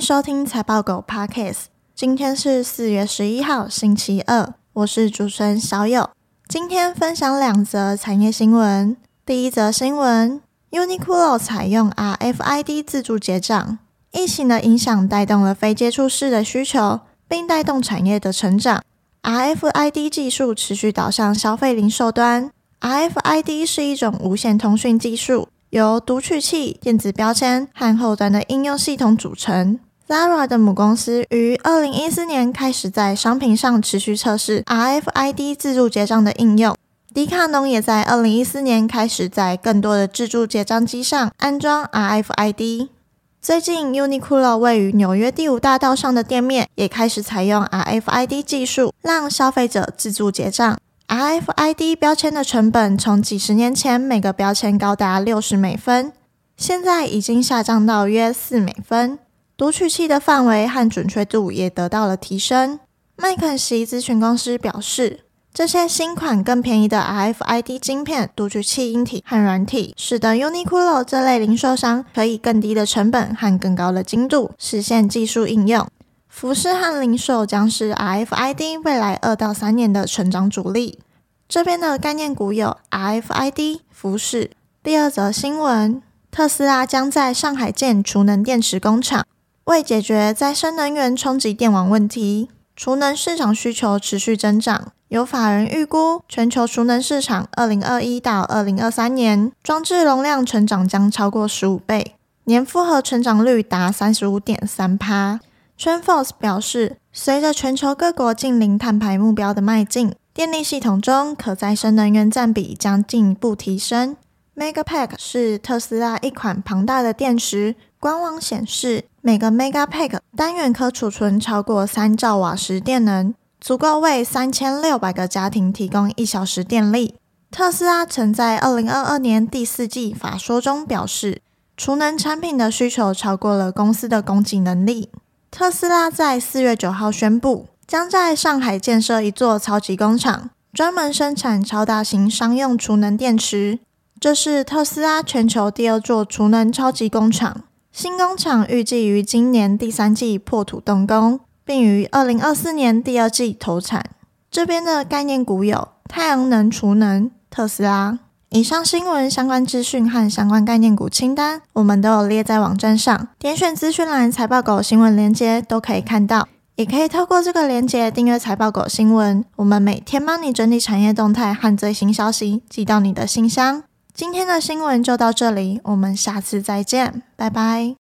收听财报狗 Podcast。今天是四月十一号，星期二，我是主持人小友。今天分享两则产业新闻。第一则新闻：Uniqlo 采用 RFID 自助结账。疫情的影响带动了非接触式的需求，并带动产业的成长。RFID 技术持续导向消费零售端。RFID 是一种无线通讯技术。由读取器、电子标签和后端的应用系统组成。Zara 的母公司于二零一四年开始在商品上持续测试 RFID 自助结账的应用。迪卡侬也在二零一四年开始在更多的自助结账机上安装 RFID。最近，Uniqlo 位于纽约第五大道上的店面也开始采用 RFID 技术，让消费者自助结账。RFID 标签的成本从几十年前每个标签高达六十美分，现在已经下降到约四美分。读取器的范围和准确度也得到了提升。麦肯锡咨询公司表示，这些新款更便宜的 RFID 晶片、读取器硬体和软体，使得 Uniqlo 这类零售商可以更低的成本和更高的精度实现技术应用。服饰和零售将是 RFID 未来二到三年的成长主力。这边的概念股有 RFID、服饰。第二则新闻：特斯拉将在上海建储能电池工厂，为解决再生能源冲击电网问题。储能市场需求持续增长，有法人预估，全球储能市场二零二一到二零二三年装置容量成长将超过十五倍，年复合成长率达三十五点三趴。t r e n f o r c e 表示，随着全球各国净零碳排目标的迈进，电力系统中可再生能源占比将进一步提升。Megapack 是特斯拉一款庞大的电池，官网显示，每个 Megapack 单元可储存超过三兆瓦时电能，足够为三千六百个家庭提供一小时电力。特斯拉曾在二零二二年第四季法说中表示，储能产品的需求超过了公司的供给能力。特斯拉在四月九号宣布，将在上海建设一座超级工厂，专门生产超大型商用储能电池。这是特斯拉全球第二座储能超级工厂。新工厂预计于今年第三季破土动工，并于二零二四年第二季投产。这边的概念股有太阳能储能、特斯拉。以上新闻相关资讯和相关概念股清单，我们都有列在网站上，点选资讯栏财报狗新闻链接都可以看到，也可以透过这个链接订阅财报狗新闻。我们每天帮你整理产业动态和最新消息，寄到你的信箱。今天的新闻就到这里，我们下次再见，拜拜。